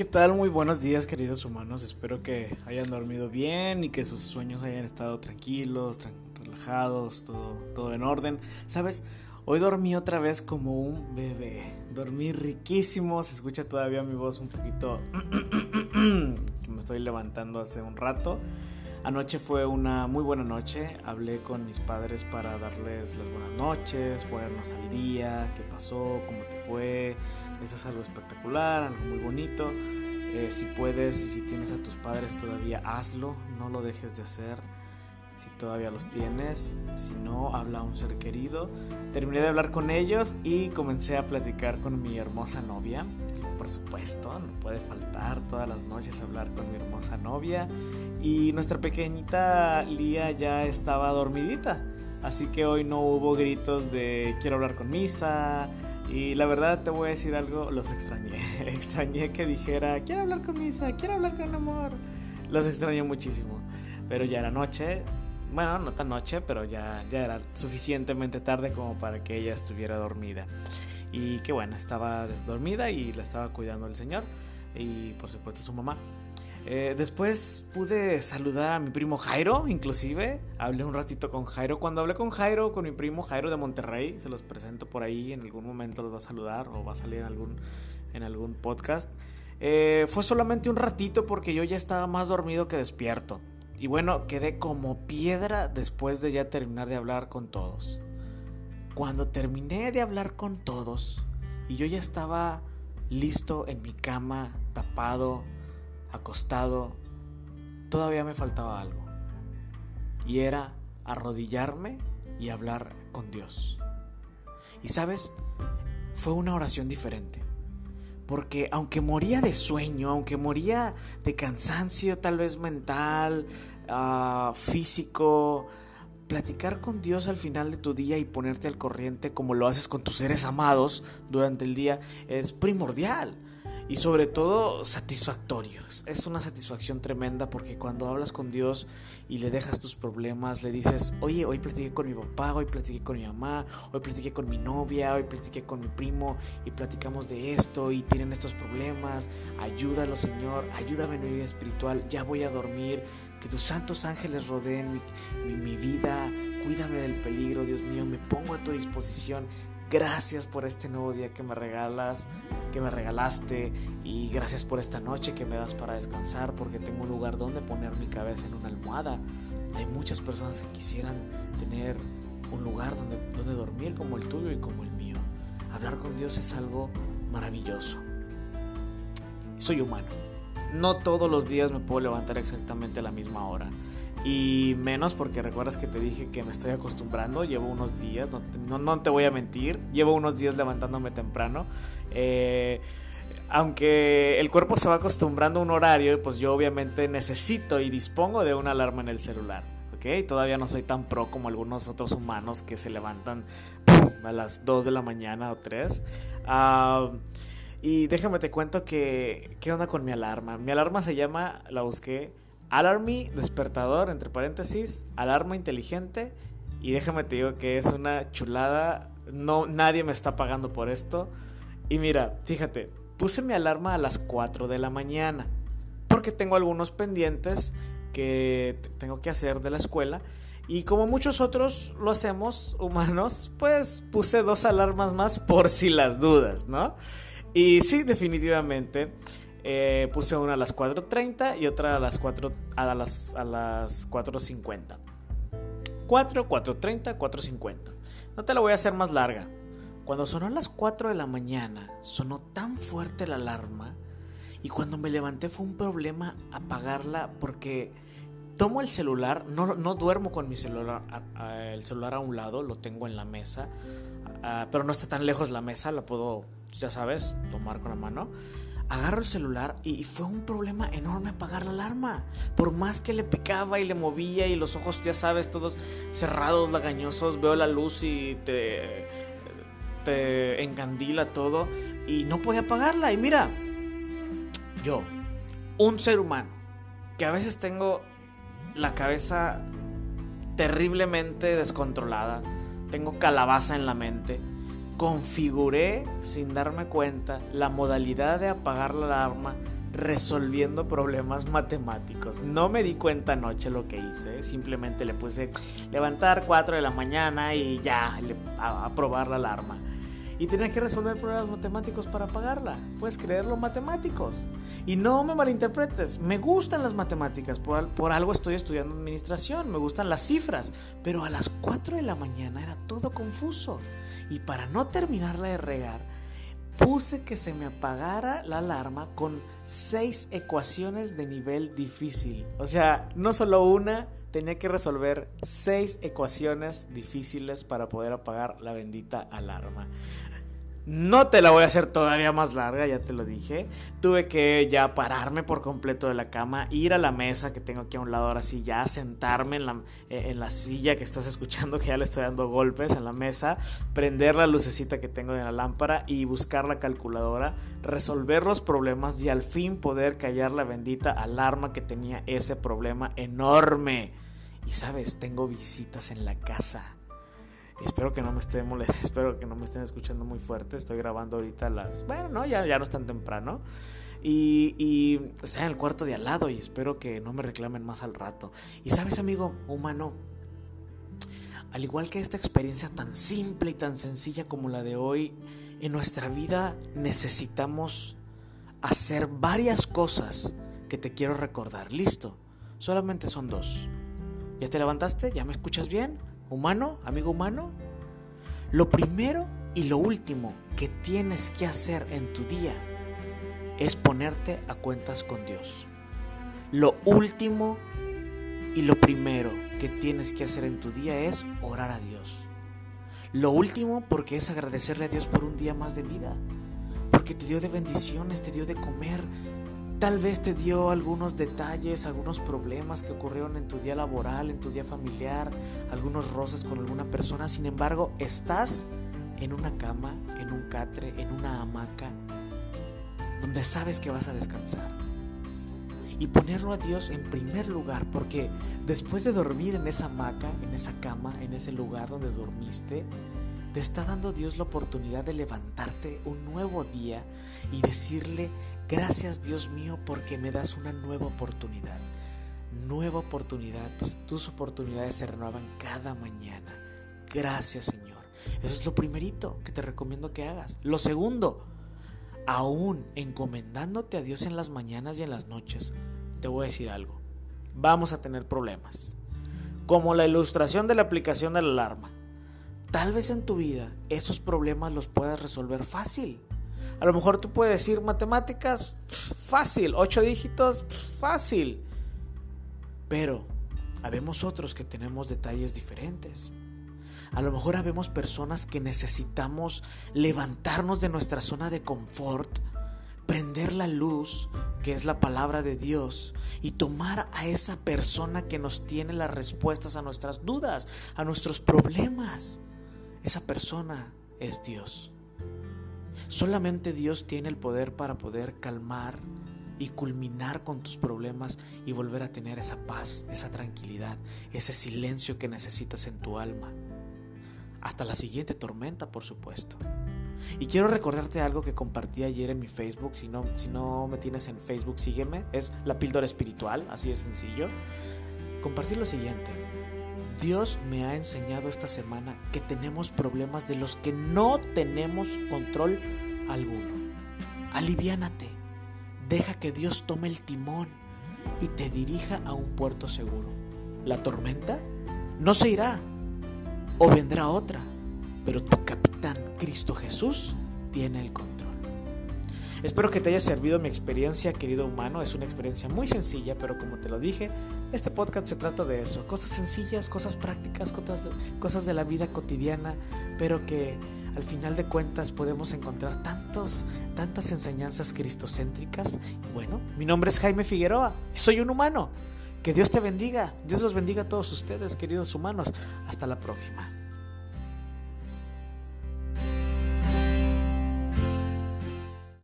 ¿Qué tal? Muy buenos días queridos humanos. Espero que hayan dormido bien y que sus sueños hayan estado tranquilos, relajados, todo, todo en orden. ¿Sabes? Hoy dormí otra vez como un bebé. Dormí riquísimo. Se escucha todavía mi voz un poquito... que me estoy levantando hace un rato. Anoche fue una muy buena noche. Hablé con mis padres para darles las buenas noches, ponernos al día, qué pasó, cómo te fue. Eso es algo espectacular, algo muy bonito. Eh, si puedes, si tienes a tus padres todavía, hazlo, no lo dejes de hacer. Si todavía los tienes, si no, habla a un ser querido. Terminé de hablar con ellos y comencé a platicar con mi hermosa novia. Por supuesto, no puede faltar todas las noches hablar con mi hermosa novia. Y nuestra pequeñita Lía ya estaba dormidita. Así que hoy no hubo gritos de quiero hablar con Misa. Y la verdad te voy a decir algo, los extrañé. extrañé que dijera quiero hablar con Misa, quiero hablar con amor. Los extrañé muchísimo. Pero ya era noche, bueno, no tan noche, pero ya, ya era suficientemente tarde como para que ella estuviera dormida. Y que bueno, estaba dormida y la estaba cuidando el señor y por supuesto su mamá. Eh, después pude saludar a mi primo Jairo, inclusive. Hablé un ratito con Jairo. Cuando hablé con Jairo, con mi primo Jairo de Monterrey, se los presento por ahí, en algún momento los va a saludar o va a salir en algún, en algún podcast. Eh, fue solamente un ratito porque yo ya estaba más dormido que despierto. Y bueno, quedé como piedra después de ya terminar de hablar con todos. Cuando terminé de hablar con todos y yo ya estaba listo en mi cama, tapado, acostado, todavía me faltaba algo. Y era arrodillarme y hablar con Dios. Y sabes, fue una oración diferente. Porque aunque moría de sueño, aunque moría de cansancio tal vez mental, Ah, físico, platicar con Dios al final de tu día y ponerte al corriente como lo haces con tus seres amados durante el día es primordial y sobre todo satisfactorios. Es una satisfacción tremenda porque cuando hablas con Dios y le dejas tus problemas, le dices, oye, hoy platiqué con mi papá, hoy platiqué con mi mamá, hoy platiqué con mi novia, hoy platiqué con mi primo y platicamos de esto y tienen estos problemas, ayúdalo Señor, ayúdame en mi vida espiritual, ya voy a dormir, que tus santos ángeles rodeen mi, mi vida, cuídame del peligro, Dios mío, me pongo a tu disposición, Gracias por este nuevo día que me regalas, que me regalaste y gracias por esta noche que me das para descansar porque tengo un lugar donde poner mi cabeza en una almohada. Hay muchas personas que quisieran tener un lugar donde, donde dormir como el tuyo y como el mío. Hablar con Dios es algo maravilloso. Soy humano. No todos los días me puedo levantar exactamente a la misma hora. Y menos porque recuerdas que te dije que me estoy acostumbrando, llevo unos días, no, te voy a mentir, llevo unos días levantándome temprano. Eh, aunque el cuerpo se va acostumbrando a un horario, pues yo obviamente necesito y dispongo de una alarma en el celular. ¿ok? Todavía no soy tan pro como algunos otros humanos que se levantan a las 2 de la mañana o 3. Ah, y déjame te cuento que, ¿qué onda con mi alarma? Mi alarma se llama, la busqué, Alarmy, despertador, entre paréntesis, alarma inteligente. Y déjame te digo que es una chulada. No, nadie me está pagando por esto. Y mira, fíjate, puse mi alarma a las 4 de la mañana. Porque tengo algunos pendientes que tengo que hacer de la escuela. Y como muchos otros lo hacemos, humanos, pues puse dos alarmas más por si las dudas, ¿no? Y sí, definitivamente. Eh, puse una a las 4.30 y otra a las 4 a las, a las 4.50. 4, 4.30, 4.50. No te la voy a hacer más larga. Cuando sonó a las 4 de la mañana, sonó tan fuerte la alarma y cuando me levanté fue un problema apagarla porque tomo el celular, no, no duermo con mi celular, el celular a un lado, lo tengo en la mesa, pero no está tan lejos la mesa, la puedo, ya sabes, tomar con la mano agarro el celular y fue un problema enorme apagar la alarma. Por más que le picaba y le movía y los ojos, ya sabes, todos cerrados, lagañosos, veo la luz y te, te encandila todo y no podía apagarla. Y mira, yo, un ser humano, que a veces tengo la cabeza terriblemente descontrolada, tengo calabaza en la mente configuré sin darme cuenta la modalidad de apagar la alarma resolviendo problemas matemáticos. No me di cuenta anoche lo que hice, simplemente le puse levantar 4 de la mañana y ya, a, probar la alarma. Y tenía que resolver problemas matemáticos para apagarla. Puedes creerlo, matemáticos. Y no me malinterpretes, me gustan las matemáticas, por, por algo estoy estudiando administración, me gustan las cifras. Pero a las 4 de la mañana era todo confuso. Y para no terminarla de regar, puse que se me apagara la alarma con seis ecuaciones de nivel difícil. O sea, no solo una, tenía que resolver seis ecuaciones difíciles para poder apagar la bendita alarma. No te la voy a hacer todavía más larga, ya te lo dije. Tuve que ya pararme por completo de la cama, ir a la mesa que tengo aquí a un lado, ahora sí, ya sentarme en la, eh, en la silla que estás escuchando, que ya le estoy dando golpes en la mesa, prender la lucecita que tengo de la lámpara y buscar la calculadora, resolver los problemas y al fin poder callar la bendita alarma que tenía ese problema enorme. Y sabes, tengo visitas en la casa Espero que no me estén espero que no me estén escuchando muy fuerte. Estoy grabando ahorita las. Bueno, no, ya, ya no es tan temprano. Y, y está en el cuarto de al lado y espero que no me reclamen más al rato. Y sabes, amigo humano, al igual que esta experiencia tan simple y tan sencilla como la de hoy, en nuestra vida necesitamos hacer varias cosas que te quiero recordar. Listo, solamente son dos. ¿Ya te levantaste? ¿Ya me escuchas bien? Humano, amigo humano, lo primero y lo último que tienes que hacer en tu día es ponerte a cuentas con Dios. Lo último y lo primero que tienes que hacer en tu día es orar a Dios. Lo último porque es agradecerle a Dios por un día más de vida. Porque te dio de bendiciones, te dio de comer, Tal vez te dio algunos detalles, algunos problemas que ocurrieron en tu día laboral, en tu día familiar, algunos roces con alguna persona. Sin embargo, estás en una cama, en un catre, en una hamaca, donde sabes que vas a descansar. Y ponerlo a Dios en primer lugar, porque después de dormir en esa hamaca, en esa cama, en ese lugar donde dormiste, te está dando Dios la oportunidad de levantarte un nuevo día y decirle, gracias Dios mío porque me das una nueva oportunidad. Nueva oportunidad, tus, oportunidades se renuevan cada mañana. Gracias Señor. Eso es lo primerito que te recomiendo que hagas. Lo segundo, aún encomendándote a Dios en las mañanas y en las noches, te voy a decir algo. Vamos a tener problemas. Como la ilustración de la aplicación de la alarma. Tal vez en tu vida esos problemas los puedas resolver fácil. A lo mejor tú puedes decir matemáticas, fácil, ocho dígitos, fácil. Pero habemos otros que tenemos detalles diferentes. A lo mejor habemos personas que necesitamos levantarnos de nuestra zona de confort, prender la luz, que es la palabra de Dios, y tomar a esa persona que nos tiene las respuestas a nuestras dudas, a nuestros problemas. Esa persona es Dios. Solamente Dios tiene el poder para poder calmar y culminar con tus problemas y volver a tener esa paz, esa tranquilidad, ese silencio que necesitas en tu alma. Hasta la siguiente tormenta, por supuesto. Y quiero recordarte algo que compartí ayer en mi Facebook. Si no, si no me tienes en Facebook, sígueme. Es la píldora espiritual, así de sencillo. Compartir lo siguiente. Dios me ha enseñado esta semana que tenemos problemas de los que no tenemos control alguno. Aliviánate. Deja que Dios tome el timón y te dirija a un puerto seguro. La tormenta no se irá o vendrá otra, pero tu capitán Cristo Jesús tiene el control. Espero que te haya servido mi experiencia, querido humano. Es una experiencia muy sencilla, pero como te lo dije, este podcast se trata de eso. Cosas sencillas, cosas prácticas, cosas de, cosas de la vida cotidiana, pero que al final de cuentas podemos encontrar tantos, tantas enseñanzas cristocéntricas. Y bueno, mi nombre es Jaime Figueroa y soy un humano. Que Dios te bendiga. Dios los bendiga a todos ustedes, queridos humanos. Hasta la próxima.